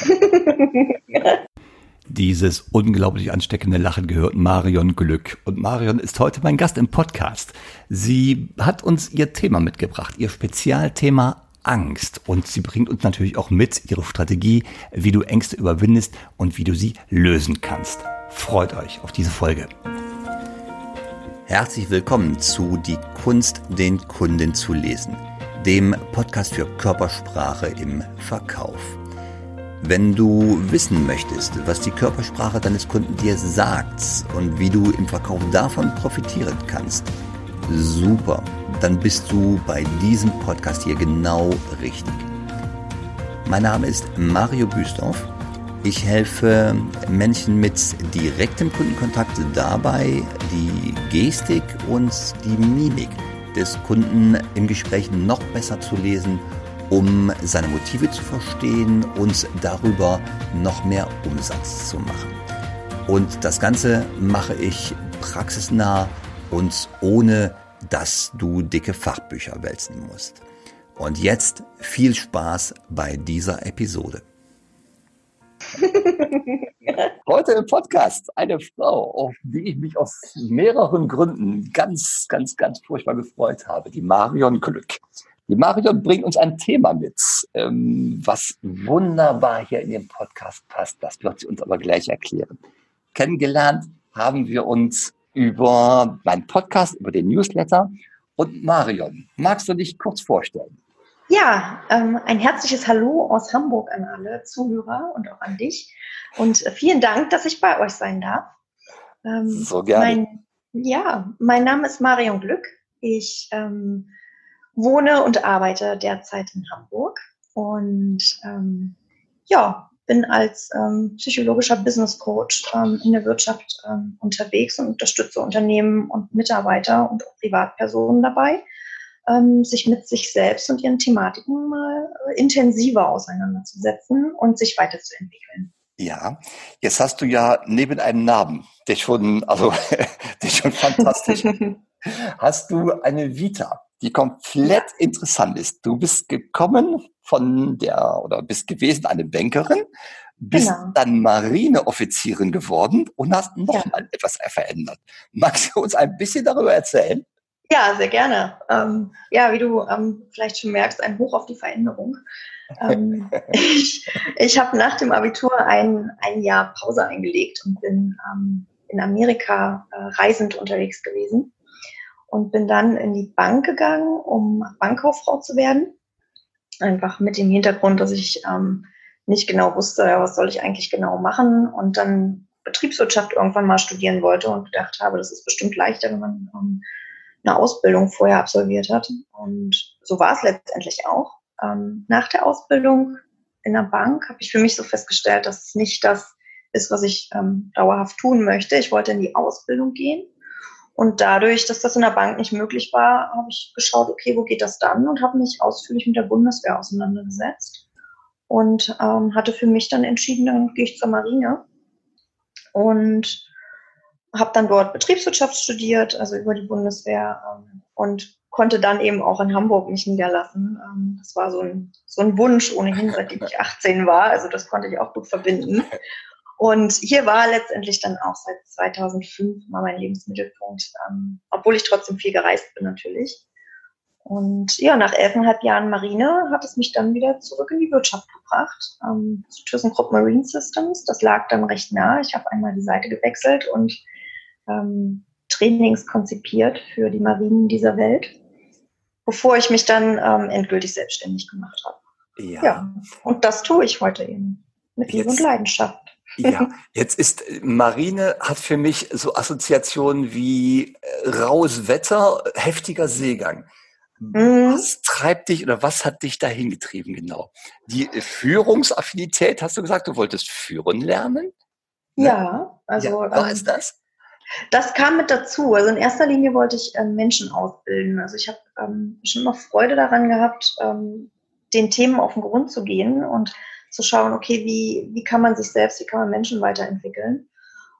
Dieses unglaublich ansteckende Lachen gehört Marion Glück. Und Marion ist heute mein Gast im Podcast. Sie hat uns ihr Thema mitgebracht, ihr Spezialthema Angst. Und sie bringt uns natürlich auch mit ihre Strategie, wie du Ängste überwindest und wie du sie lösen kannst. Freut euch auf diese Folge. Herzlich willkommen zu Die Kunst, den Kunden zu lesen, dem Podcast für Körpersprache im Verkauf. Wenn du wissen möchtest, was die Körpersprache deines Kunden dir sagt und wie du im Verkauf davon profitieren kannst, super, dann bist du bei diesem Podcast hier genau richtig. Mein Name ist Mario Büstorf. Ich helfe Menschen mit direktem Kundenkontakt dabei, die Gestik und die Mimik des Kunden im Gespräch noch besser zu lesen um seine Motive zu verstehen und darüber noch mehr Umsatz zu machen. Und das Ganze mache ich praxisnah und ohne, dass du dicke Fachbücher wälzen musst. Und jetzt viel Spaß bei dieser Episode. Heute im Podcast eine Frau, auf die ich mich aus mehreren Gründen ganz, ganz, ganz furchtbar gefreut habe, die Marion Glück. Die Marion bringt uns ein Thema mit, ähm, was wunderbar hier in den Podcast passt. Das wird sie uns aber gleich erklären. Kennengelernt haben wir uns über meinen Podcast, über den Newsletter. Und Marion, magst du dich kurz vorstellen? Ja, ähm, ein herzliches Hallo aus Hamburg an alle Zuhörer und auch an dich. Und vielen Dank, dass ich bei euch sein darf. Ähm, so gerne. Mein, ja, mein Name ist Marion Glück. Ich ähm, wohne und arbeite derzeit in Hamburg und ähm, ja, bin als ähm, psychologischer Business Coach ähm, in der Wirtschaft ähm, unterwegs und unterstütze Unternehmen und Mitarbeiter und auch Privatpersonen dabei, ähm, sich mit sich selbst und ihren Thematiken mal äh, intensiver auseinanderzusetzen und sich weiterzuentwickeln. Ja, jetzt hast du ja neben einem Namen, der schon, also der schon fantastisch, hast du eine Vita die komplett interessant ist. Du bist gekommen von der oder bist gewesen eine Bankerin, bist genau. dann Marineoffizierin geworden und hast nochmal ja. etwas verändert. Magst du uns ein bisschen darüber erzählen? Ja, sehr gerne. Ähm, ja, wie du ähm, vielleicht schon merkst, ein Hoch auf die Veränderung. ähm, ich ich habe nach dem Abitur ein, ein Jahr Pause eingelegt und bin ähm, in Amerika äh, reisend unterwegs gewesen und bin dann in die Bank gegangen, um Bankkauffrau zu werden. Einfach mit dem Hintergrund, dass ich ähm, nicht genau wusste, was soll ich eigentlich genau machen und dann Betriebswirtschaft irgendwann mal studieren wollte und gedacht habe, das ist bestimmt leichter, wenn man ähm, eine Ausbildung vorher absolviert hat. Und so war es letztendlich auch. Ähm, nach der Ausbildung in der Bank habe ich für mich so festgestellt, dass es nicht das ist, was ich ähm, dauerhaft tun möchte. Ich wollte in die Ausbildung gehen und dadurch, dass das in der Bank nicht möglich war, habe ich geschaut, okay, wo geht das dann? Und habe mich ausführlich mit der Bundeswehr auseinandergesetzt und ähm, hatte für mich dann entschieden, dann gehe ich zur Marine und habe dann dort Betriebswirtschaft studiert, also über die Bundeswehr ähm, und konnte dann eben auch in Hamburg mich niederlassen. Ähm, das war so ein, so ein Wunsch ohnehin, seitdem ich 18 war. Also das konnte ich auch gut verbinden. Und hier war letztendlich dann auch seit 2005 mal mein Lebensmittelpunkt, ähm, obwohl ich trotzdem viel gereist bin natürlich. Und ja, nach elfeinhalb Jahren Marine hat es mich dann wieder zurück in die Wirtschaft gebracht, ähm, zu ThyssenKrupp Marine Systems. Das lag dann recht nah. Ich habe einmal die Seite gewechselt und ähm, Trainings konzipiert für die Marinen dieser Welt, bevor ich mich dann ähm, endgültig selbstständig gemacht habe. Ja. ja. Und das tue ich heute eben mit Liebe und Leidenschaft. Ja, jetzt ist äh, Marine hat für mich so Assoziationen wie äh, raues Wetter, heftiger Seegang. Mhm. Was treibt dich oder was hat dich dahin getrieben genau? Die Führungsaffinität, hast du gesagt, du wolltest führen lernen? Ne? Ja, also. Ja, was ähm, ist das? Das kam mit dazu. Also in erster Linie wollte ich ähm, Menschen ausbilden. Also ich habe ähm, schon immer Freude daran gehabt, ähm, den Themen auf den Grund zu gehen und zu schauen, okay, wie, wie kann man sich selbst, wie kann man Menschen weiterentwickeln.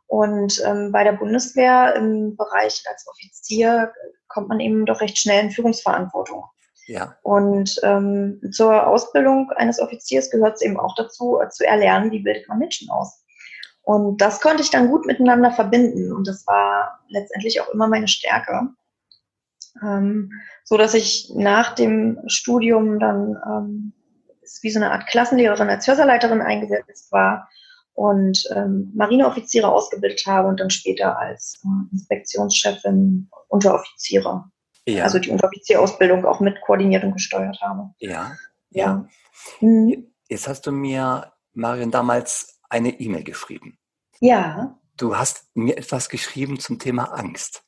Und ähm, bei der Bundeswehr im Bereich als Offizier kommt man eben doch recht schnell in Führungsverantwortung. Ja. Und ähm, zur Ausbildung eines Offiziers gehört es eben auch dazu, äh, zu erlernen, wie bildet man Menschen aus. Und das konnte ich dann gut miteinander verbinden. Und das war letztendlich auch immer meine Stärke. Ähm, so dass ich nach dem Studium dann ähm, wie so eine Art Klassenlehrerin als Hörsaaleiterin eingesetzt war und ähm, Marineoffiziere ausgebildet habe und dann später als äh, Inspektionschefin Unteroffiziere. Ja. Also die Unteroffizierausbildung auch mit koordiniert und gesteuert habe. Ja. Ja. ja. Mhm. Jetzt hast du mir, Marion, damals eine E-Mail geschrieben. Ja. Du hast mir etwas geschrieben zum Thema Angst.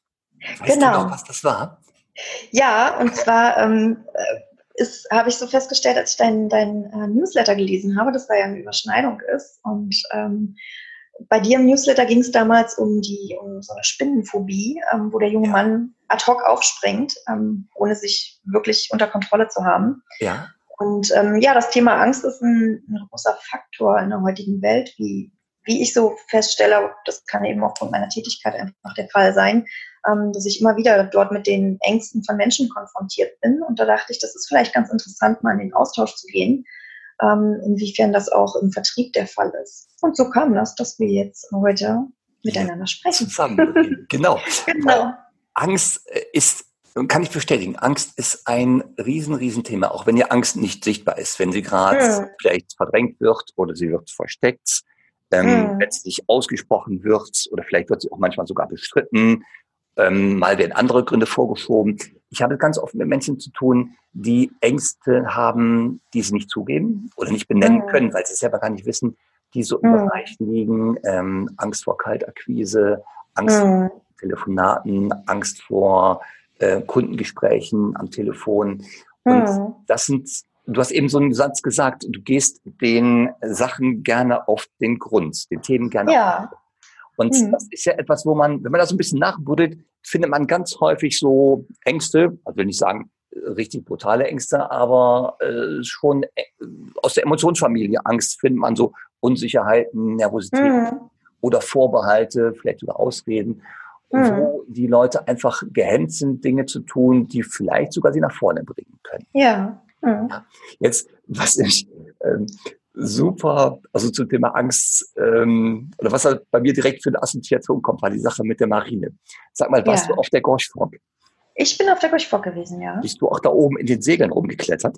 Weißt genau. du noch, was das war? Ja, und zwar ähm, ist, habe ich so festgestellt, als ich dein, dein äh, Newsletter gelesen habe, dass da ja eine Überschneidung ist. Und ähm, bei dir im Newsletter ging es damals um die um so eine Spinnenphobie, ähm, wo der junge ja. Mann ad hoc aufspringt, ähm, ohne sich wirklich unter Kontrolle zu haben. Ja. Und ähm, ja, das Thema Angst ist ein, ein, großer Faktor in der heutigen Welt, wie, wie ich so feststelle, das kann eben aufgrund meiner Tätigkeit einfach der Fall sein, ähm, dass ich immer wieder dort mit den Ängsten von Menschen konfrontiert bin. Und da dachte ich, das ist vielleicht ganz interessant, mal in den Austausch zu gehen, ähm, inwiefern das auch im Vertrieb der Fall ist. Und so kam das, dass wir jetzt heute miteinander sprechen. Zusammen, genau. genau. Angst äh, ist kann ich bestätigen, Angst ist ein riesen, riesen Thema, auch wenn die Angst nicht sichtbar ist, wenn sie gerade hm. vielleicht verdrängt wird oder sie wird versteckt, ähm, hm. letztlich ausgesprochen wird oder vielleicht wird sie auch manchmal sogar bestritten ähm, mal werden andere Gründe vorgeschoben. Ich habe ganz oft mit Menschen zu tun, die Ängste haben, die sie nicht zugeben oder nicht benennen mhm. können, weil sie selber gar nicht wissen, die so im mhm. Bereich liegen. Ähm, Angst vor Kaltakquise, Angst mhm. vor Telefonaten, Angst vor äh, Kundengesprächen am Telefon. Und mhm. das sind, du hast eben so einen Satz gesagt, du gehst den Sachen gerne auf den Grund, den Themen gerne ja. auf den Grund. Und mhm. das ist ja etwas, wo man, wenn man das ein bisschen nachbuddelt, findet man ganz häufig so Ängste, also will nicht sagen äh, richtig brutale Ängste, aber äh, schon äh, aus der Emotionsfamilie Angst findet man so Unsicherheiten, Nervosität mhm. oder Vorbehalte, vielleicht sogar Ausreden, mhm. wo die Leute einfach gehemmt sind, Dinge zu tun, die vielleicht sogar sie nach vorne bringen können. Ja. Mhm. ja. Jetzt, was ich ähm, super, also zum Thema Angst, ähm, oder was halt bei mir direkt für eine Assoziation kommt, war die Sache mit der Marine. Sag mal, warst ja. du auf der Gorschfork? Ich bin auf der Gorschfork gewesen, ja. Bist du auch da oben in den Segeln rumgeklettert?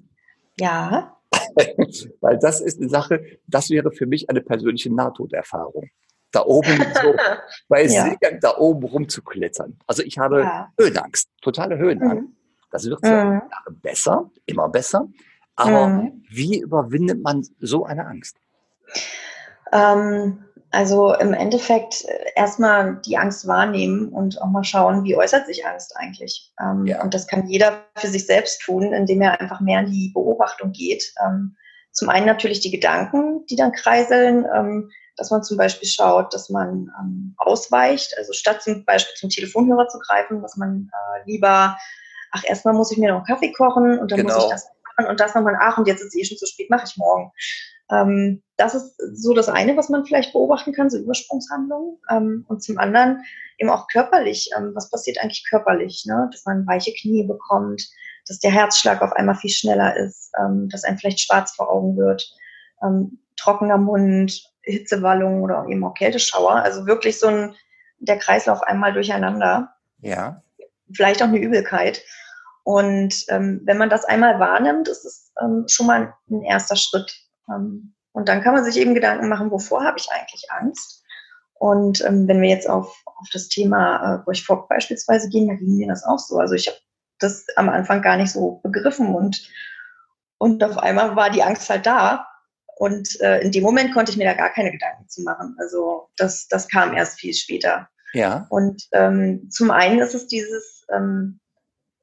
Ja. Weil das ist eine Sache, das wäre für mich eine persönliche Nahtoderfahrung. Da oben so bei ja. Segeln da oben rumzuklettern. Also ich habe ja. Höhenangst, totale Höhenangst. Mhm. Das wird mhm. besser, immer besser. Aber mhm. wie überwindet man so eine Angst? Ähm, also im Endeffekt äh, erstmal die Angst wahrnehmen und auch mal schauen, wie äußert sich Angst eigentlich. Ähm, ja. Und das kann jeder für sich selbst tun, indem er einfach mehr in die Beobachtung geht. Ähm, zum einen natürlich die Gedanken, die dann kreiseln, ähm, dass man zum Beispiel schaut, dass man ähm, ausweicht, also statt zum Beispiel zum Telefonhörer zu greifen, dass man äh, lieber, ach erstmal muss ich mir noch einen Kaffee kochen und dann genau. muss ich das machen und das nochmal nach und jetzt ist es eh schon zu spät, mache ich morgen. Ähm, das ist so das eine, was man vielleicht beobachten kann, so Übersprungshandlungen. Ähm, und zum anderen eben auch körperlich. Ähm, was passiert eigentlich körperlich? Ne? Dass man weiche Knie bekommt, dass der Herzschlag auf einmal viel schneller ist, ähm, dass einem vielleicht schwarz vor Augen wird, ähm, trockener Mund, Hitzewallungen oder eben auch Kälteschauer. Also wirklich so ein, der Kreislauf einmal durcheinander. Ja. Vielleicht auch eine Übelkeit. Und ähm, wenn man das einmal wahrnimmt, ist es ähm, schon mal ein erster Schritt. Ähm, und dann kann man sich eben Gedanken machen, wovor habe ich eigentlich Angst? Und ähm, wenn wir jetzt auf, auf das Thema äh, Burg beispielsweise gehen, da ging mir das auch so. Also ich habe das am Anfang gar nicht so begriffen und, und auf einmal war die Angst halt da. Und äh, in dem Moment konnte ich mir da gar keine Gedanken zu machen. Also das, das kam erst viel später. Ja. Und ähm, zum einen ist es dieses, ähm,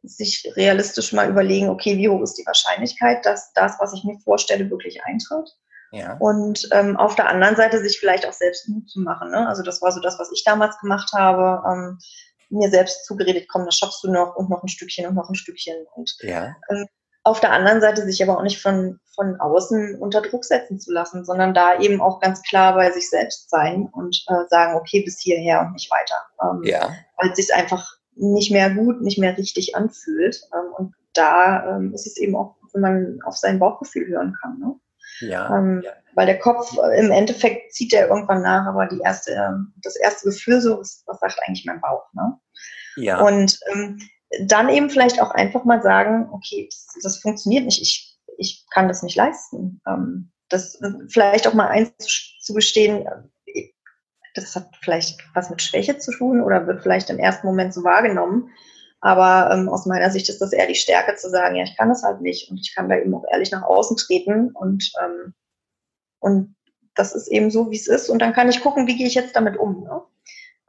sich realistisch mal überlegen, okay, wie hoch ist die Wahrscheinlichkeit, dass das, was ich mir vorstelle, wirklich eintritt. Ja. Und ähm, auf der anderen Seite sich vielleicht auch selbst Mut zu machen. Ne? Also das war so das, was ich damals gemacht habe. Ähm, mir selbst zugeredet, komm, das schaffst du noch und noch ein Stückchen und noch ein Stückchen. Und ja. ähm, auf der anderen Seite sich aber auch nicht von, von außen unter Druck setzen zu lassen, sondern da eben auch ganz klar bei sich selbst sein und äh, sagen, okay, bis hierher und nicht weiter. Ähm, ja. Weil es sich einfach nicht mehr gut, nicht mehr richtig anfühlt. Ähm, und da ähm, ist es eben auch, wenn man auf sein Bauchgefühl hören kann. Ne? Ja, ähm, ja. Weil der Kopf äh, im Endeffekt zieht der irgendwann nach, aber die erste, ähm, das erste Gefühl so, was, was sagt eigentlich mein Bauch? Ne? Ja. Und ähm, dann eben vielleicht auch einfach mal sagen, okay, das, das funktioniert nicht, ich, ich kann das nicht leisten. Ähm, das vielleicht auch mal eins zu gestehen, äh, das hat vielleicht was mit Schwäche zu tun oder wird vielleicht im ersten Moment so wahrgenommen. Aber ähm, aus meiner Sicht ist das eher die Stärke zu sagen, ja, ich kann das halt nicht und ich kann da eben auch ehrlich nach außen treten und, ähm, und das ist eben so, wie es ist. Und dann kann ich gucken, wie gehe ich jetzt damit um. Ne?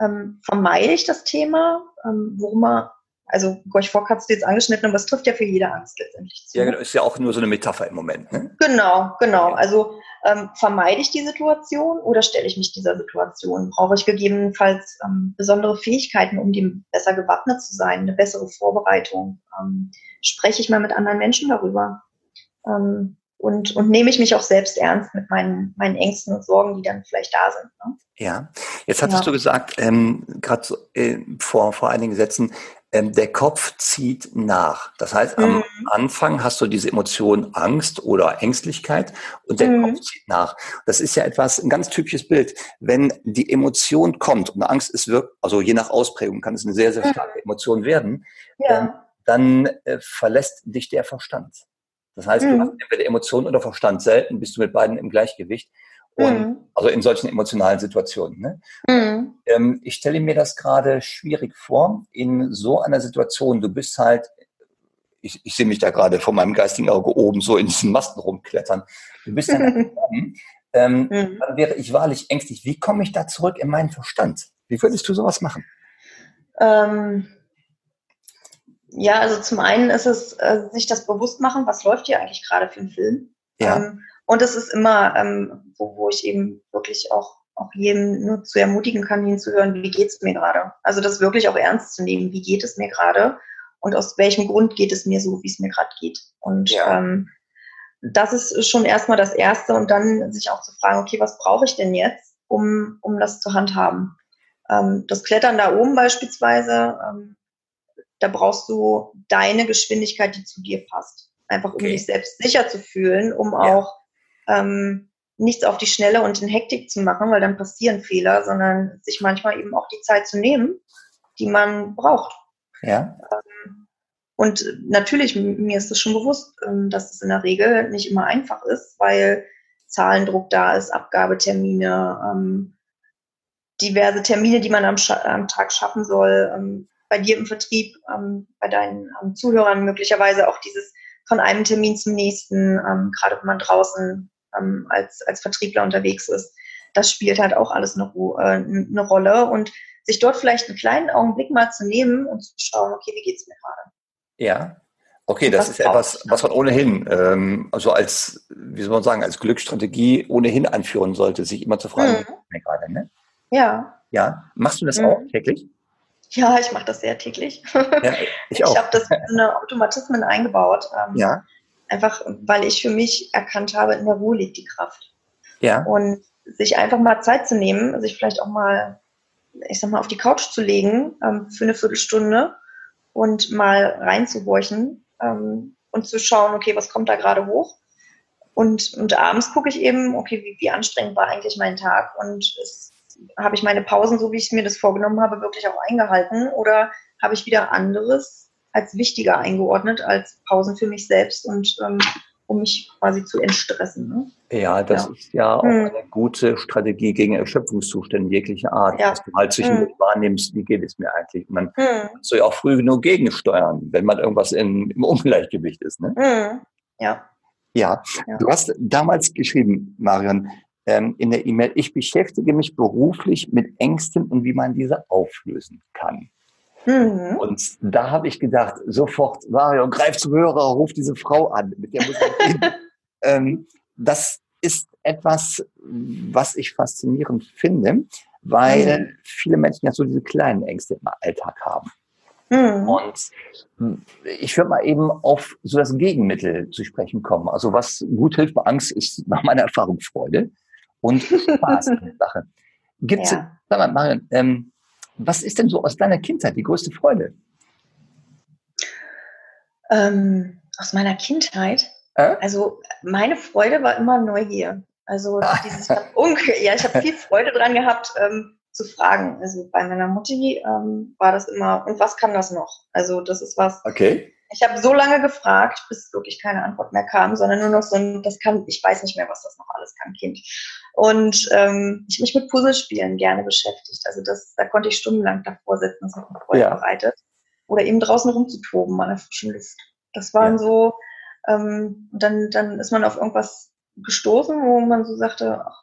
Ähm, vermeide ich das Thema, ähm, worum man also Gorch Fock hat es jetzt angeschnitten, aber es trifft ja für jede Angst letztendlich zu. Ja, genau, ist ja auch nur so eine Metapher im Moment. Ne? Genau, genau. Also ähm, vermeide ich die Situation oder stelle ich mich dieser Situation? Brauche ich gegebenenfalls ähm, besondere Fähigkeiten, um dem besser gewappnet zu sein, eine bessere Vorbereitung? Ähm, spreche ich mal mit anderen Menschen darüber? Ähm, und, und nehme ich mich auch selbst ernst mit meinen, meinen Ängsten und Sorgen, die dann vielleicht da sind. Ne? Ja, jetzt hattest ja. du gesagt, ähm, gerade so, äh, vor, vor einigen Sätzen, ähm, der Kopf zieht nach. Das heißt, am mhm. Anfang hast du diese Emotion Angst oder Ängstlichkeit und der mhm. Kopf zieht nach. Das ist ja etwas, ein ganz typisches Bild. Wenn die Emotion kommt und Angst ist wirklich, also je nach Ausprägung kann es eine sehr, sehr starke mhm. Emotion werden, ja. ähm, dann äh, verlässt dich der Verstand. Das heißt, du hast mhm. entweder Emotion oder Verstand. Selten bist du mit beiden im Gleichgewicht. Und, mhm. Also in solchen emotionalen Situationen. Ne? Mhm. Ähm, ich stelle mir das gerade schwierig vor, in so einer Situation, du bist halt, ich, ich sehe mich da gerade vor meinem geistigen Auge oben so in diesen Masten rumklettern. Du bist dann ähm, mhm. dann wäre ich wahrlich ängstlich. Wie komme ich da zurück in meinen Verstand? Wie würdest du sowas machen? Ähm, ja, also zum einen ist es äh, sich das bewusst machen, was läuft hier eigentlich gerade für ein Film. Ja. Ähm, und es ist immer, ähm, wo, wo ich eben wirklich auch, auch jedem nur zu ermutigen kann, hinzuhören, wie geht es mir gerade. Also das wirklich auch ernst zu nehmen, wie geht es mir gerade und aus welchem Grund geht es mir so, wie es mir gerade geht. Und ja. ähm, das ist schon erstmal das Erste und dann sich auch zu fragen, okay, was brauche ich denn jetzt, um, um das zu handhaben? Ähm, das Klettern da oben beispielsweise, ähm, da brauchst du deine Geschwindigkeit, die zu dir passt. Einfach um okay. dich selbst sicher zu fühlen, um ja. auch ähm, nichts auf die Schnelle und in Hektik zu machen, weil dann passieren Fehler, sondern sich manchmal eben auch die Zeit zu nehmen, die man braucht. Ja. Ähm, und natürlich, mir ist es schon bewusst, ähm, dass es in der Regel nicht immer einfach ist, weil Zahlendruck da ist, Abgabetermine, ähm, diverse Termine, die man am, am Tag schaffen soll. Ähm, bei dir im Vertrieb, ähm, bei deinen ähm, Zuhörern möglicherweise auch dieses von einem Termin zum nächsten, ähm, gerade wenn man draußen ähm, als, als Vertriebler unterwegs ist. Das spielt halt auch alles eine, äh, eine Rolle und sich dort vielleicht einen kleinen Augenblick mal zu nehmen und zu schauen, okay, wie geht's mir gerade? Ja, Okay, das ist etwas, was man ohnehin, ähm, also als, wie soll man sagen, als Glücksstrategie ohnehin anführen sollte, sich immer zu fragen, mhm. gerade, ne? Ja. Ja. Machst du das mhm. auch täglich? Ja, ich mache das sehr täglich. Ja, ich ich habe das in Automatismen eingebaut. Ähm, ja. Einfach, weil ich für mich erkannt habe, in der Ruhe liegt die Kraft. Ja. Und sich einfach mal Zeit zu nehmen, sich vielleicht auch mal, ich sag mal, auf die Couch zu legen ähm, für eine Viertelstunde und mal reinzuhorchen ähm, und zu schauen, okay, was kommt da gerade hoch? Und, und abends gucke ich eben, okay, wie, wie anstrengend war eigentlich mein Tag und habe ich meine Pausen, so wie ich mir das vorgenommen habe, wirklich auch eingehalten oder habe ich wieder anderes als wichtiger eingeordnet als Pausen für mich selbst und ähm, um mich quasi zu entstressen. Ne? Ja, das ja. ist ja auch hm. eine gute Strategie gegen Erschöpfungszustände jeglicher Art, ja. dass du halt zwischendurch hm. wahrnimmst, wie geht es mir eigentlich. Dann hm. du ja auch früh genug gegensteuern, wenn man irgendwas in, im Ungleichgewicht ist. Ne? Hm. Ja. ja. Ja, du hast damals geschrieben, Marion, ähm, in der E-Mail, ich beschäftige mich beruflich mit Ängsten und wie man diese auflösen kann. Mhm. Und da habe ich gedacht, sofort, Mario, greif zum Hörer, ruf diese Frau an, mit der muss ich reden. ähm, das ist etwas, was ich faszinierend finde, weil mhm. viele Menschen ja so diese kleinen Ängste im Alltag haben. Mhm. Und hm, ich würde mal eben auf so das Gegenmittel zu sprechen kommen. Also was gut hilft bei Angst ist nach meiner Erfahrung Freude und Spaß an der Sache. Gibt's, ja. sag mal, Marion, ähm, was ist denn so aus deiner Kindheit die größte Freude? Ähm, aus meiner Kindheit. Äh? Also meine Freude war immer Neugier. Also ah. dieses ja, ich habe viel Freude dran gehabt, ähm, zu fragen. Also bei meiner Mutti ähm, war das immer, und was kann das noch? Also das ist was. Okay. Ich habe so lange gefragt, bis wirklich keine Antwort mehr kam, sondern nur noch so ein, das kann, ich weiß nicht mehr, was das noch alles kann, Kind. Und ähm, ich mich mit Puzzlespielen gerne beschäftigt. Also das, da konnte ich stundenlang davor sitzen, das hat mir Freude ja. bereitet. Oder eben draußen rumzutoben an der frischen Luft. Das waren ja. so, ähm, dann, dann ist man auf irgendwas gestoßen, wo man so sagte, ach,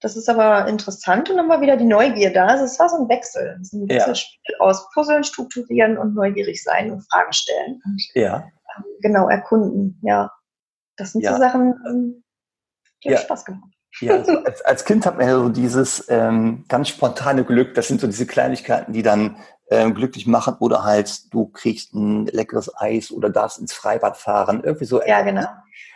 das ist aber interessant und dann war wieder die Neugier da. Also es war so ein Wechsel. Ist ein Wechselspiel ja. aus Puzzeln, Strukturieren und neugierig sein und Fragen stellen. Und, ja. Ähm, genau, erkunden. Ja. Das sind ja. so Sachen, ähm, die ja. haben Spaß gemacht. Ja, also als, als, Kind hat man ja so dieses ähm, ganz spontane Glück. Das sind so diese Kleinigkeiten, die dann ähm, glücklich machen. Oder halt, du kriegst ein leckeres Eis oder darfst ins Freibad fahren. Irgendwie so. Ja, genau.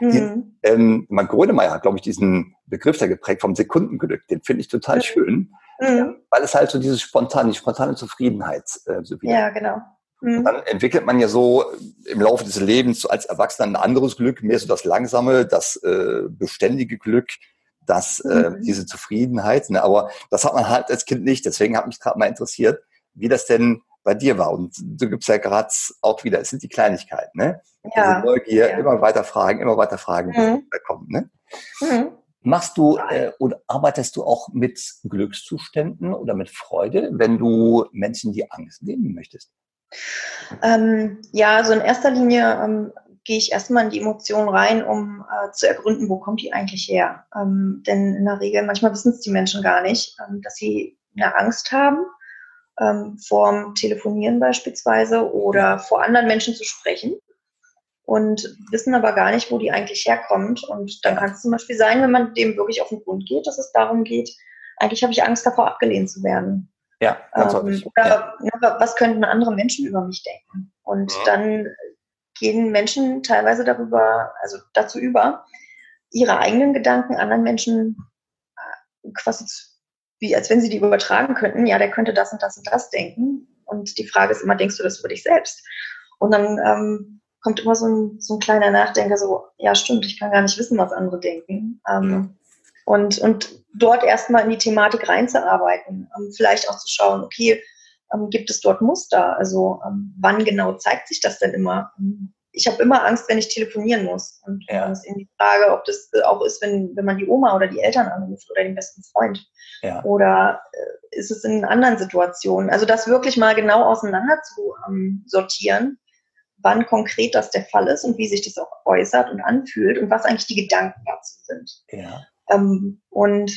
Mhm. ähm, man Grönemeyer hat, glaube ich, diesen Begriff da geprägt vom Sekundenglück. Den finde ich total mhm. schön, mhm. weil es halt so dieses spontane, die spontane Zufriedenheit äh, so wieder. Ja, genau. Mhm. Dann entwickelt man ja so im Laufe des Lebens als Erwachsener ein anderes Glück, mehr so das langsame, das äh, beständige Glück, das, äh, mhm. diese Zufriedenheit. Ne? Aber das hat man halt als Kind nicht. Deswegen hat mich gerade mal interessiert, wie das denn bei dir war. Und du gibst ja gerade auch wieder, es sind die Kleinigkeiten, ne? Ja. Diese Neugier, ja. immer weiter fragen, immer weiter fragen, mhm. kommt, ne? Mhm. Machst du äh, oder arbeitest du auch mit Glückszuständen oder mit Freude, wenn du Menschen die Angst nehmen möchtest? Ähm, ja, also in erster Linie ähm, gehe ich erstmal in die Emotionen rein, um äh, zu ergründen, wo kommt die eigentlich her. Ähm, denn in der Regel, manchmal wissen es die Menschen gar nicht, ähm, dass sie eine Angst haben ähm, vorm Telefonieren beispielsweise oder vor anderen Menschen zu sprechen und wissen aber gar nicht, wo die eigentlich herkommt. Und dann kann es zum Beispiel sein, wenn man dem wirklich auf den Grund geht, dass es darum geht, eigentlich habe ich Angst davor, abgelehnt zu werden. Ja, ganz ähm, Oder ja. Ne, was könnten andere Menschen über mich denken? Und ja. dann gehen Menschen teilweise darüber, also dazu über, ihre eigenen Gedanken anderen Menschen äh, quasi wie als wenn sie die übertragen könnten, ja, der könnte das und das und das denken. Und die Frage ist immer, denkst du das für dich selbst? Und dann ähm, kommt immer so ein, so ein kleiner Nachdenker, so, ja, stimmt, ich kann gar nicht wissen, was andere denken. Ähm, ja. und, und dort erstmal in die Thematik reinzuarbeiten, ähm, vielleicht auch zu schauen, okay, ähm, gibt es dort Muster? Also ähm, wann genau zeigt sich das denn immer? Ähm, ich habe immer Angst, wenn ich telefonieren muss. Und ja. dann ist eben die Frage, ob das auch ist, wenn, wenn man die Oma oder die Eltern anruft oder den besten Freund. Ja. Oder äh, ist es in anderen Situationen? Also das wirklich mal genau auseinander zu ähm, sortieren, wann konkret das der Fall ist und wie sich das auch äußert und anfühlt und was eigentlich die Gedanken dazu sind. Ja. Ähm, und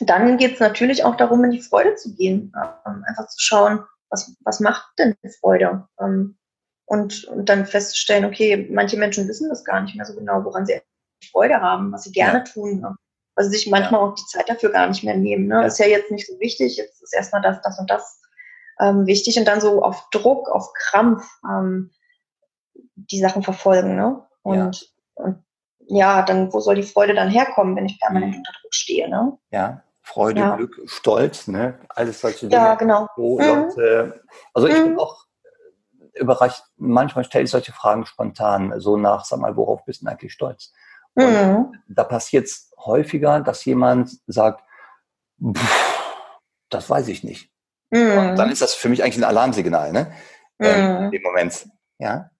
dann geht es natürlich auch darum, in die Freude zu gehen, ähm, einfach zu schauen, was, was macht denn Freude? Ähm, und, und dann festzustellen, okay, manche Menschen wissen das gar nicht mehr so genau, woran sie Freude haben, was sie gerne ja. tun, ne? weil sie sich manchmal ja. auch die Zeit dafür gar nicht mehr nehmen. Ne? Ja. Ist ja jetzt nicht so wichtig, jetzt ist erstmal das, das und das ähm, wichtig und dann so auf Druck, auf Krampf ähm, die Sachen verfolgen. Ne? Und, ja. und ja, dann, wo soll die Freude dann herkommen, wenn ich permanent mhm. unter Druck stehe? Ne? Ja, Freude, ja. Glück, Stolz, ne? Alles solche Dinge. Ja, genau. So, mhm. Leute, also ich mhm. bin auch überrascht, manchmal stelle ich solche Fragen spontan, so nach, sag mal, worauf bist du eigentlich stolz? Und mhm. da passiert es häufiger, dass jemand sagt, das weiß ich nicht. Mhm. dann ist das für mich eigentlich ein Alarmsignal, ne? Ähm, mhm. in dem Moment. Ja.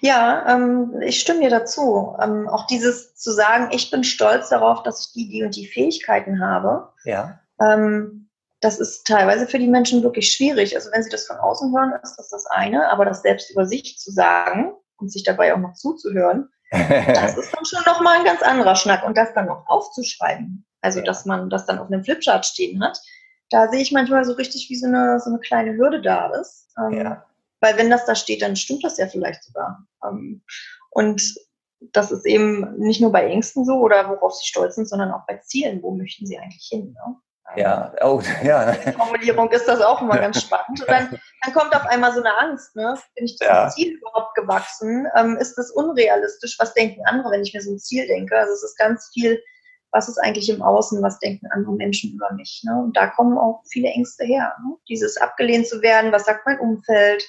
Ja, ähm, ich stimme dir dazu. Ähm, auch dieses zu sagen, ich bin stolz darauf, dass ich die, die und die Fähigkeiten habe. Ja. Ähm, das ist teilweise für die Menschen wirklich schwierig. Also wenn sie das von außen hören, ist das das eine, aber das selbst über sich zu sagen und sich dabei auch noch zuzuhören, das ist dann schon nochmal ein ganz anderer Schnack und das dann noch aufzuschreiben. Also ja. dass man das dann auf einem Flipchart stehen hat, da sehe ich manchmal so richtig, wie so eine, so eine kleine Hürde da ist. Ähm, ja. Weil wenn das da steht, dann stimmt das ja vielleicht sogar. Ähm, und das ist eben nicht nur bei Ängsten so oder worauf sie stolz sind, sondern auch bei Zielen. Wo möchten sie eigentlich hin? Ne? Ja, oh, ja. Formulierung ist das auch immer ganz spannend. Und dann, dann kommt auf einmal so eine Angst, ne? Bin ich zum ja. Ziel überhaupt gewachsen? Ähm, ist das unrealistisch? Was denken andere, wenn ich mir so ein Ziel denke? Also es ist ganz viel, was ist eigentlich im Außen, was denken andere Menschen über mich? Ne? Und da kommen auch viele Ängste her. Ne? Dieses abgelehnt zu werden, was sagt mein Umfeld?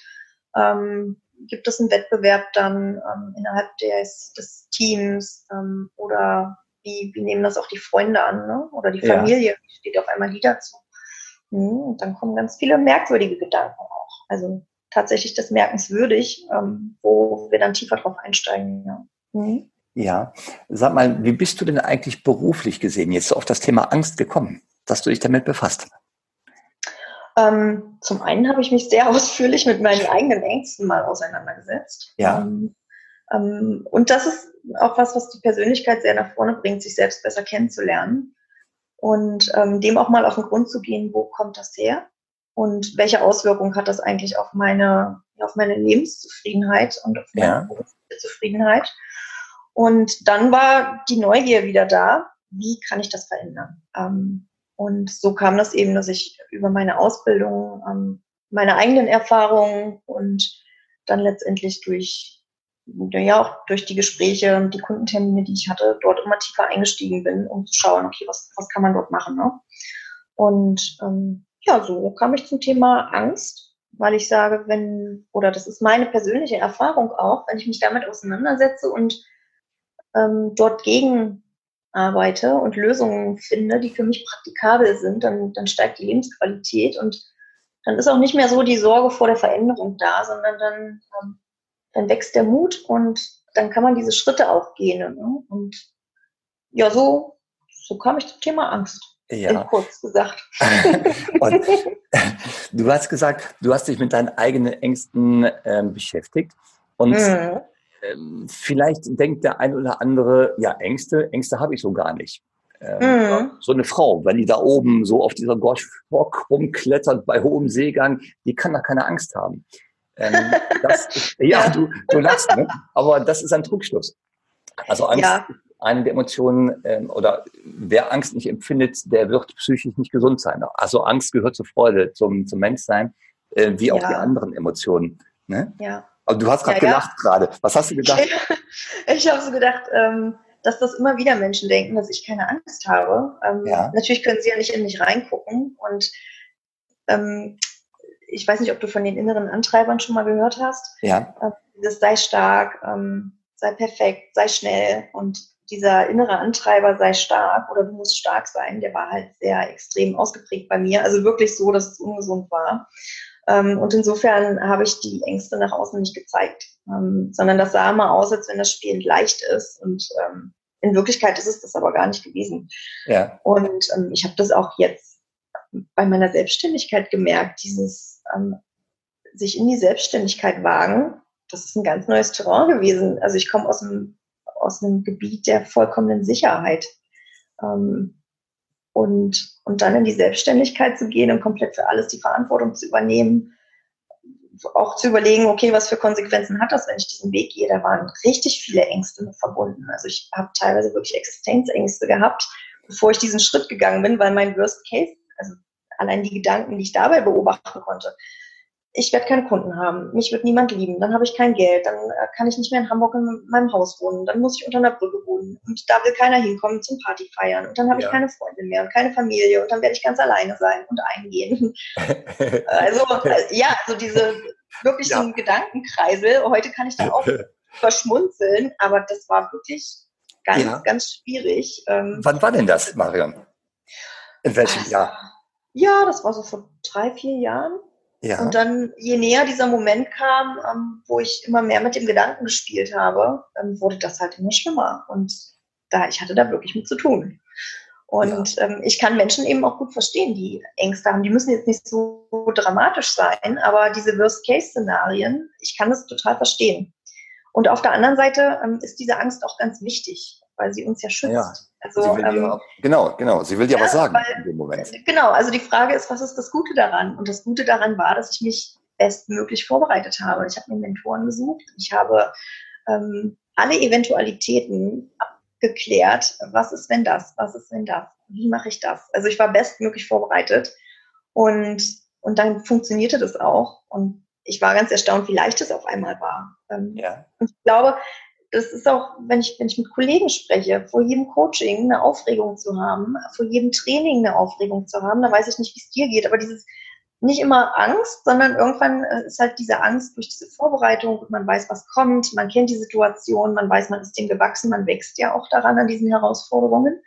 Ähm, gibt es einen Wettbewerb dann ähm, innerhalb des, des Teams ähm, oder wie, wie nehmen das auch die Freunde an ne? oder die Familie, ja. steht auf einmal die dazu. Mhm, und dann kommen ganz viele merkwürdige Gedanken auch. Also tatsächlich das merkenswürdig, ähm, wo wir dann tiefer drauf einsteigen. Ja. Mhm. ja, sag mal, wie bist du denn eigentlich beruflich gesehen jetzt auf das Thema Angst gekommen, dass du dich damit befasst? Ähm, zum einen habe ich mich sehr ausführlich mit meinen eigenen Ängsten mal auseinandergesetzt. Ja. Ähm, ähm, und das ist auch was, was die Persönlichkeit sehr nach vorne bringt, sich selbst besser kennenzulernen und ähm, dem auch mal auf den Grund zu gehen, wo kommt das her und welche Auswirkungen hat das eigentlich auf meine, auf meine Lebenszufriedenheit und auf meine ja. Zufriedenheit. Und dann war die Neugier wieder da, wie kann ich das verändern? Ähm, und so kam das eben, dass ich über meine Ausbildung, ähm, meine eigenen Erfahrungen und dann letztendlich durch, ja auch durch die Gespräche und die Kundentermine, die ich hatte, dort immer tiefer eingestiegen bin, um zu schauen, okay, was, was kann man dort machen. Ne? Und ähm, ja, so kam ich zum Thema Angst, weil ich sage, wenn, oder das ist meine persönliche Erfahrung auch, wenn ich mich damit auseinandersetze und ähm, dort gegen arbeite und Lösungen finde, die für mich praktikabel sind, dann, dann steigt die Lebensqualität und dann ist auch nicht mehr so die Sorge vor der Veränderung da, sondern dann, ähm, dann wächst der Mut und dann kann man diese Schritte auch gehen. Ne? Und ja, so, so kam ich zum Thema Angst. Ja. kurz gesagt. und, du hast gesagt, du hast dich mit deinen eigenen Ängsten ähm, beschäftigt. Und mhm. Ähm, vielleicht denkt der ein oder andere, ja, Ängste, Ängste habe ich so gar nicht. Ähm, mhm. So eine Frau, wenn die da oben so auf dieser Goshbock rumklettert bei hohem Seegang, die kann da keine Angst haben. Ähm, das, ja, du, du lachst, ne? aber das ist ein Trugschluss. Also Angst ja. ist eine der Emotionen, ähm, oder wer Angst nicht empfindet, der wird psychisch nicht gesund sein. Also Angst gehört zur Freude, zum, zum Menschsein, äh, wie auch ja. die anderen Emotionen. Ne? Ja. Aber du hast gerade ja, gelacht ja. gerade. Was hast du gedacht? ich habe so gedacht, ähm, dass das immer wieder Menschen denken, dass ich keine Angst habe. Ähm, ja. Natürlich können sie ja nicht in mich reingucken. Und ähm, ich weiß nicht, ob du von den inneren Antreibern schon mal gehört hast. Ja. Ähm, das sei stark, ähm, sei perfekt, sei schnell. Und dieser innere Antreiber sei stark oder du musst stark sein, der war halt sehr extrem ausgeprägt bei mir. Also wirklich so, dass es ungesund war. Ähm, und insofern habe ich die Ängste nach außen nicht gezeigt, ähm, sondern das sah immer aus, als wenn das Spiel leicht ist. Und ähm, in Wirklichkeit ist es das aber gar nicht gewesen. Ja. Und ich habe das auch jetzt bei meiner Selbstständigkeit gemerkt, dieses sich in die Selbstständigkeit wagen, das ist ein ganz neues Terrain gewesen. Also ich komme aus einem, aus einem Gebiet der vollkommenen Sicherheit. Ähm, und, und dann in die Selbstständigkeit zu gehen und komplett für alles die Verantwortung zu übernehmen, auch zu überlegen, okay, was für Konsequenzen hat das, wenn ich diesen Weg gehe? Da waren richtig viele Ängste mit verbunden. Also ich habe teilweise wirklich Existenzängste gehabt, bevor ich diesen Schritt gegangen bin, weil mein Worst Case, also allein die Gedanken, die ich dabei beobachten konnte, ich werde keine Kunden haben, mich wird niemand lieben, dann habe ich kein Geld, dann äh, kann ich nicht mehr in Hamburg in meinem Haus wohnen, dann muss ich unter einer Brücke wohnen und da will keiner hinkommen zum Party feiern und dann habe ja. ich keine Freunde mehr und keine Familie und dann werde ich ganz alleine sein und eingehen. also äh, ja, also diese wirklich ja. so ein Gedankenkreisel. Heute kann ich da auch verschmunzeln, aber das war wirklich ganz, ja. ganz schwierig. Ähm, Wann war denn das, Marion? In welchem also, Jahr? Ja, das war so vor drei, vier Jahren. Ja. Und dann, je näher dieser Moment kam, ähm, wo ich immer mehr mit dem Gedanken gespielt habe, ähm, wurde das halt immer schlimmer. Und da, ich hatte da wirklich mit zu tun. Und ja. ähm, ich kann Menschen eben auch gut verstehen, die Ängste haben. Die müssen jetzt nicht so dramatisch sein, aber diese Worst-Case-Szenarien, ich kann das total verstehen. Und auf der anderen Seite ähm, ist diese Angst auch ganz wichtig, weil sie uns ja schützt. Ja. Also, ähm, ja, genau, genau. Sie will dir ja, was sagen weil, in dem Moment. Genau, also die Frage ist, was ist das Gute daran? Und das Gute daran war, dass ich mich bestmöglich vorbereitet habe. Ich habe mir Mentoren gesucht. Ich habe ähm, alle Eventualitäten abgeklärt. Was ist, wenn das? Was ist, wenn das? Wie mache ich das? Also ich war bestmöglich vorbereitet. Und, und dann funktionierte das auch. Und ich war ganz erstaunt, wie leicht es auf einmal war. Ähm, ja. Und ich glaube, das ist auch, wenn ich, wenn ich mit Kollegen spreche, vor jedem Coaching eine Aufregung zu haben, vor jedem Training eine Aufregung zu haben, da weiß ich nicht, wie es dir geht, aber dieses nicht immer Angst, sondern irgendwann äh, ist halt diese Angst durch diese Vorbereitung, man weiß, was kommt, man kennt die Situation, man weiß, man ist dem gewachsen, man wächst ja auch daran an diesen Herausforderungen,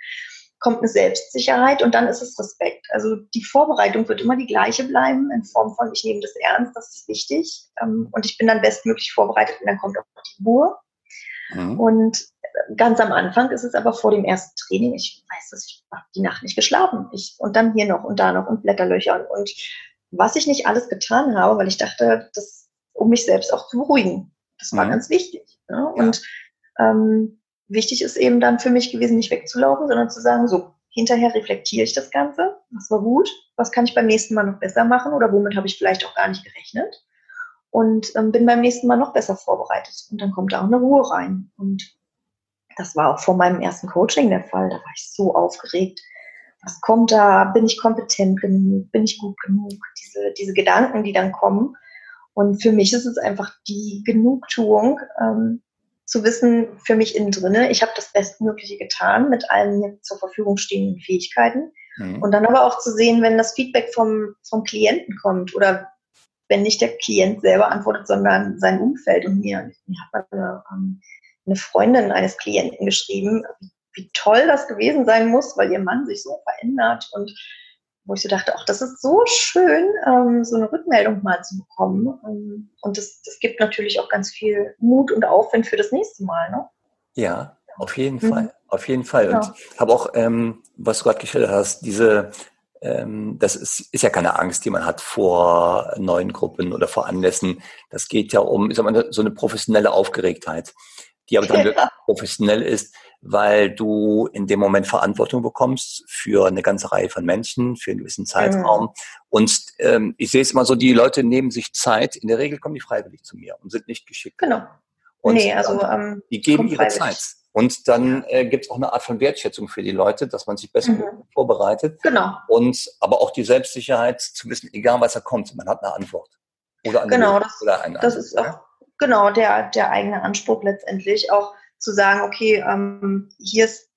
kommt eine Selbstsicherheit und dann ist es Respekt. Also die Vorbereitung wird immer die gleiche bleiben, in Form von, ich nehme das ernst, das ist wichtig ähm, und ich bin dann bestmöglich vorbereitet und dann kommt auch die Ruhe. Mhm. Und ganz am Anfang ist es aber vor dem ersten Training, ich weiß dass ich habe die Nacht nicht geschlafen. Ich, und dann hier noch und da noch und Blätterlöchern und was ich nicht alles getan habe, weil ich dachte, das, um mich selbst auch zu beruhigen. Das war mhm. ganz wichtig. Ne? Ja. Und ähm, wichtig ist eben dann für mich gewesen, nicht wegzulaufen, sondern zu sagen, so, hinterher reflektiere ich das Ganze. Was war gut? Was kann ich beim nächsten Mal noch besser machen? Oder womit habe ich vielleicht auch gar nicht gerechnet? Und ähm, bin beim nächsten Mal noch besser vorbereitet. Und dann kommt da auch eine Ruhe rein. Und das war auch vor meinem ersten Coaching der Fall. Da war ich so aufgeregt was kommt da, bin ich kompetent genug, bin ich gut genug, diese, diese Gedanken, die dann kommen. Und für mich ist es einfach die Genugtuung, ähm, zu wissen, für mich innen drinne, ich habe das Bestmögliche getan mit allen mir zur Verfügung stehenden Fähigkeiten. Mhm. Und dann aber auch zu sehen, wenn das Feedback vom, vom Klienten kommt oder wenn nicht der Klient selber antwortet, sondern sein Umfeld. Und mir, mir hat eine, ähm, eine Freundin eines Klienten geschrieben, wie toll das gewesen sein muss, weil ihr Mann sich so verändert und wo ich so dachte, ach, das ist so schön, ähm, so eine Rückmeldung mal zu bekommen. Ähm, und das, das gibt natürlich auch ganz viel Mut und Aufwind für das nächste Mal. Ne? Ja, auf jeden mhm. Fall, auf jeden Fall. Und ich habe auch, ähm, was du gerade geschildert hast, diese, das ist, ist ja keine Angst, die man hat vor neuen Gruppen oder vor Anlässen. Das geht ja um, ich sag mal, so eine professionelle Aufgeregtheit, die aber dann ja. professionell ist weil du in dem Moment Verantwortung bekommst für eine ganze Reihe von Menschen, für einen gewissen Zeitraum. Mhm. Und ähm, ich sehe es immer so, die Leute nehmen sich Zeit, in der Regel kommen die freiwillig zu mir und sind nicht geschickt. Genau. Und nee, also ähm, die geben ihre Zeit. Und dann äh, gibt es auch eine Art von Wertschätzung für die Leute, dass man sich besser mhm. vorbereitet. Genau. Und aber auch die Selbstsicherheit zu wissen, egal was da kommt, man hat eine Antwort. Oder eine genau, das, oder eine das Antwort, ist auch genau der, der eigene Anspruch letztendlich. Auch zu sagen, okay, ähm, hier ist,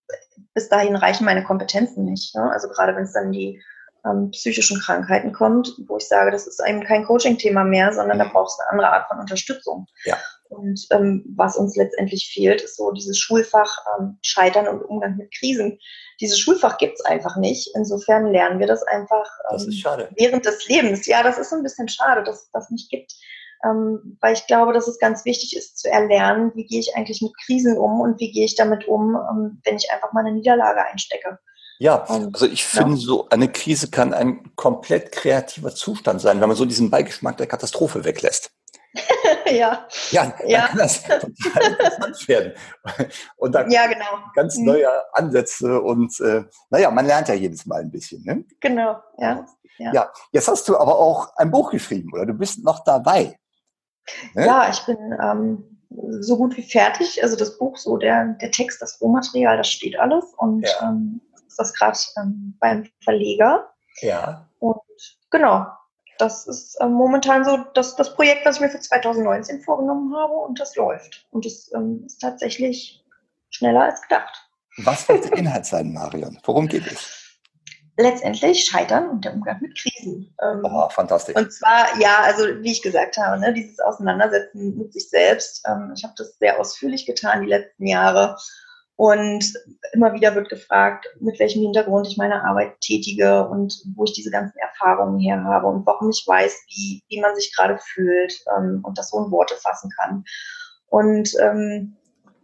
bis dahin reichen meine Kompetenzen nicht. Ne? Also gerade wenn es dann die ähm, psychischen Krankheiten kommt, wo ich sage, das ist eben kein Coaching-Thema mehr, sondern da mhm. brauchst du eine andere Art von Unterstützung. Ja. Und ähm, was uns letztendlich fehlt, ist so dieses Schulfach ähm, Scheitern und Umgang mit Krisen. Dieses Schulfach gibt's einfach nicht. Insofern lernen wir das einfach ähm, das während des Lebens. Ja, das ist ein bisschen schade, dass es das nicht gibt ähm, weil ich glaube, dass es ganz wichtig ist zu erlernen, wie gehe ich eigentlich mit Krisen um und wie gehe ich damit um, ähm, wenn ich einfach mal eine Niederlage einstecke. Ja, also ich finde, ja. so eine Krise kann ein komplett kreativer Zustand sein, wenn man so diesen Beigeschmack der Katastrophe weglässt. ja. Ja, dann ja. kann das total interessant werden. Und dann ja, genau. ganz mhm. neue Ansätze und äh, naja, man lernt ja jedes Mal ein bisschen. Ne? Genau, ja. ja. Ja, jetzt hast du aber auch ein Buch geschrieben oder du bist noch dabei. Ne? Ja, ich bin ähm, so gut wie fertig. Also das Buch, so der, der Text, das Rohmaterial, das steht alles. Und ja. ähm, ist das gerade ähm, beim Verleger. Ja. Und genau, das ist ähm, momentan so das, das Projekt, was ich mir für 2019 vorgenommen habe und das läuft. Und es ähm, ist tatsächlich schneller als gedacht. Was wird der Inhalt sein, Marion? Worum geht es? letztendlich Scheitern und der Umgang mit Krisen. Ähm, oh, fantastisch. Und zwar, ja, also wie ich gesagt habe, ne, dieses Auseinandersetzen mit sich selbst. Ähm, ich habe das sehr ausführlich getan die letzten Jahre. Und immer wieder wird gefragt, mit welchem Hintergrund ich meine Arbeit tätige und wo ich diese ganzen Erfahrungen her habe und warum ich weiß, wie, wie man sich gerade fühlt ähm, und das so in Worte fassen kann. Und ähm,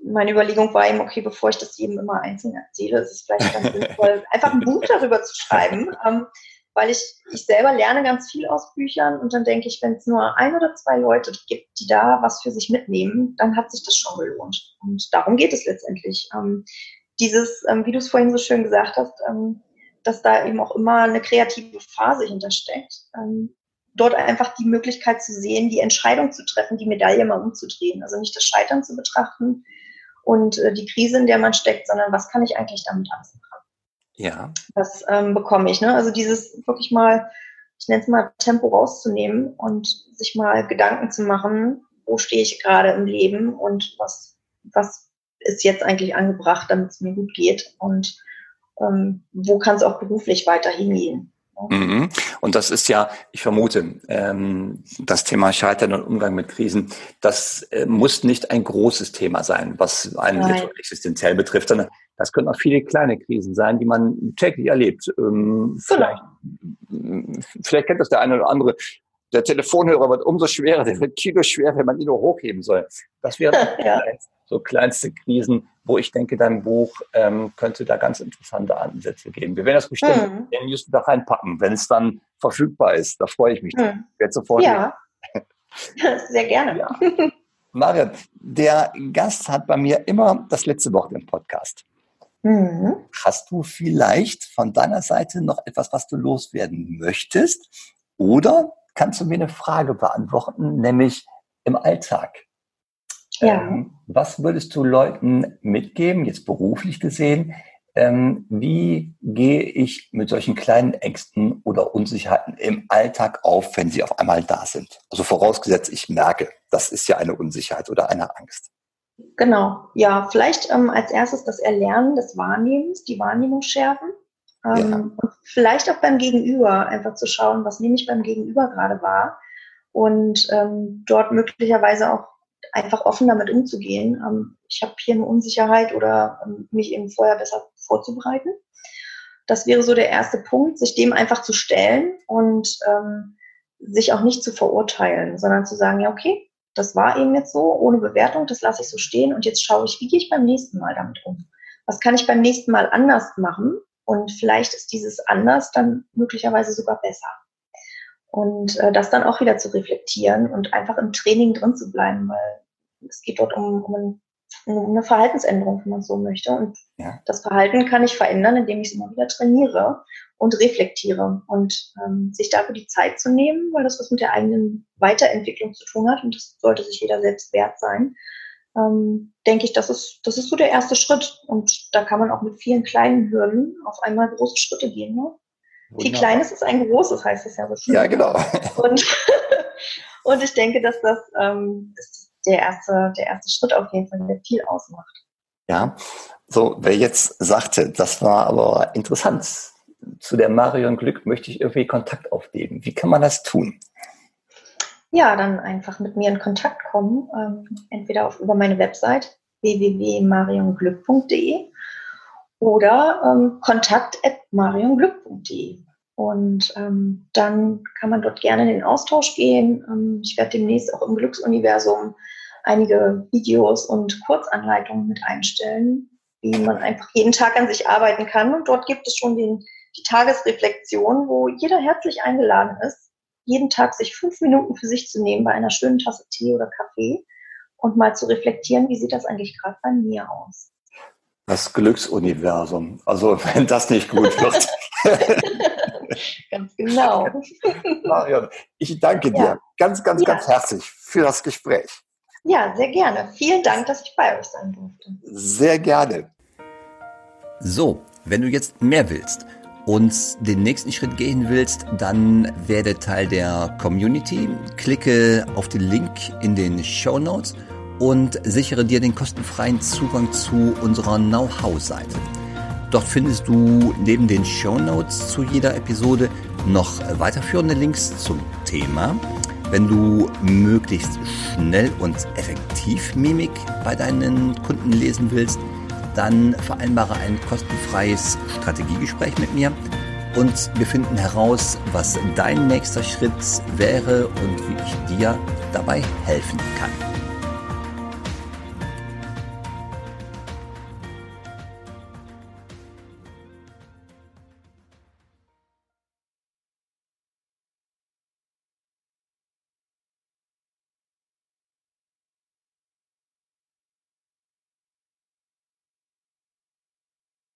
meine Überlegung war eben, okay, bevor ich das jedem immer einzeln erzähle, ist es vielleicht ganz sinnvoll, einfach ein Buch darüber zu schreiben, ähm, weil ich, ich selber lerne ganz viel aus Büchern und dann denke ich, wenn es nur ein oder zwei Leute gibt, die da was für sich mitnehmen, dann hat sich das schon gelohnt. Und darum geht es letztendlich. Ähm, dieses, ähm, wie du es vorhin so schön gesagt hast, ähm, dass da eben auch immer eine kreative Phase hintersteckt. Ähm, dort einfach die Möglichkeit zu sehen, die Entscheidung zu treffen, die Medaille mal umzudrehen. Also nicht das Scheitern zu betrachten, und äh, die Krise, in der man steckt, sondern was kann ich eigentlich damit anfangen? Ja. Das ähm, bekomme ich. Ne? Also dieses wirklich mal, ich nenne es mal Tempo rauszunehmen und sich mal Gedanken zu machen, wo stehe ich gerade im Leben und was, was ist jetzt eigentlich angebracht, damit es mir gut geht und ähm, wo kann es auch beruflich weiter hingehen. Mhm. Und das ist ja, ich vermute, ähm, das Thema Scheitern und Umgang mit Krisen, das äh, muss nicht ein großes Thema sein, was einen Nein. existenziell betrifft, sondern das können auch viele kleine Krisen sein, die man täglich erlebt. Ähm, vielleicht, genau. vielleicht kennt das der eine oder andere. Der Telefonhörer wird umso schwerer, der wird kilo schwer, wenn man ihn nur hochheben soll. Das wäre ja. So kleinste Krisen, wo ich denke, dein Buch ähm, könnte da ganz interessante Ansätze geben. Wir werden das bestimmt mhm. in Just da reinpacken, wenn es dann verfügbar ist. Da freue ich mich. Mhm. Jetzt sofort. Ja, sehr gerne. Ja. Marion, der Gast hat bei mir immer das letzte Wort im Podcast. Mhm. Hast du vielleicht von deiner Seite noch etwas, was du loswerden möchtest? Oder kannst du mir eine Frage beantworten, nämlich im Alltag? Ja. Ähm, was würdest du Leuten mitgeben, jetzt beruflich gesehen? Ähm, wie gehe ich mit solchen kleinen Ängsten oder Unsicherheiten im Alltag auf, wenn sie auf einmal da sind? Also vorausgesetzt, ich merke, das ist ja eine Unsicherheit oder eine Angst. Genau, ja, vielleicht ähm, als erstes das Erlernen des Wahrnehmens, die Wahrnehmung schärfen. Ähm, ja. Vielleicht auch beim Gegenüber, einfach zu schauen, was nehme ich beim Gegenüber gerade wahr und ähm, dort möglicherweise auch einfach offen damit umzugehen. Ähm, ich habe hier eine Unsicherheit oder ähm, mich eben vorher besser vorzubereiten. Das wäre so der erste Punkt, sich dem einfach zu stellen und ähm, sich auch nicht zu verurteilen, sondern zu sagen, ja, okay, das war eben jetzt so, ohne Bewertung, das lasse ich so stehen und jetzt schaue ich, wie gehe ich beim nächsten Mal damit um? Was kann ich beim nächsten Mal anders machen? Und vielleicht ist dieses anders dann möglicherweise sogar besser. Und äh, das dann auch wieder zu reflektieren und einfach im Training drin zu bleiben, weil es geht dort um, um, ein, eine Verhaltensänderung, wenn man so möchte. Und ja. das Verhalten kann ich verändern, indem ich es immer wieder trainiere und reflektiere und ähm, sich dafür die Zeit zu nehmen, weil das was mit der eigenen Weiterentwicklung zu tun hat und das sollte sich jeder selbst wert sein. Ähm, denke ich, das ist, das ist so der erste Schritt. Und da kann man auch mit vielen kleinen Hürden auf einmal große Schritte gehen. Ne? Viel Kleines ist ein großes, heißt es ja so schön. Ja, genau. Und, und ich denke, dass das ähm, der, erste, der erste Schritt auf jeden Fall, der viel ausmacht. Ja, so, wer jetzt sagte, das war aber interessant, zu der Marion Glück möchte ich irgendwie Kontakt aufnehmen. Wie kann man das tun? Ja, dann einfach mit mir in Kontakt kommen, ähm, entweder auf, über meine Website www.marionglück.de oder ähm, kontakt.marionglück.de. Und ähm, dann kann man dort gerne in den Austausch gehen. Ähm, ich werde demnächst auch im Glücksuniversum einige Videos und Kurzanleitungen mit einstellen, wie man einfach jeden Tag an sich arbeiten kann. Und dort gibt es schon den, die Tagesreflexion, wo jeder herzlich eingeladen ist, jeden Tag sich fünf Minuten für sich zu nehmen bei einer schönen Tasse Tee oder Kaffee und mal zu reflektieren, wie sieht das eigentlich gerade bei mir aus. Das Glücksuniversum. Also wenn das nicht gut wird. ganz genau. Marion, ich danke dir ja. ganz, ganz, ja. ganz herzlich für das Gespräch. Ja, sehr gerne. Vielen Dank, dass ich bei euch sein durfte. Sehr gerne. So, wenn du jetzt mehr willst und den nächsten Schritt gehen willst, dann werde Teil der Community. Klicke auf den Link in den Show Notes und sichere dir den kostenfreien Zugang zu unserer Know-how-Seite. Dort findest du neben den Show Notes zu jeder Episode noch weiterführende Links zum Thema. Wenn du möglichst schnell und effektiv Mimik bei deinen Kunden lesen willst, dann vereinbare ein kostenfreies Strategiegespräch mit mir und wir finden heraus, was dein nächster Schritt wäre und wie ich dir dabei helfen kann.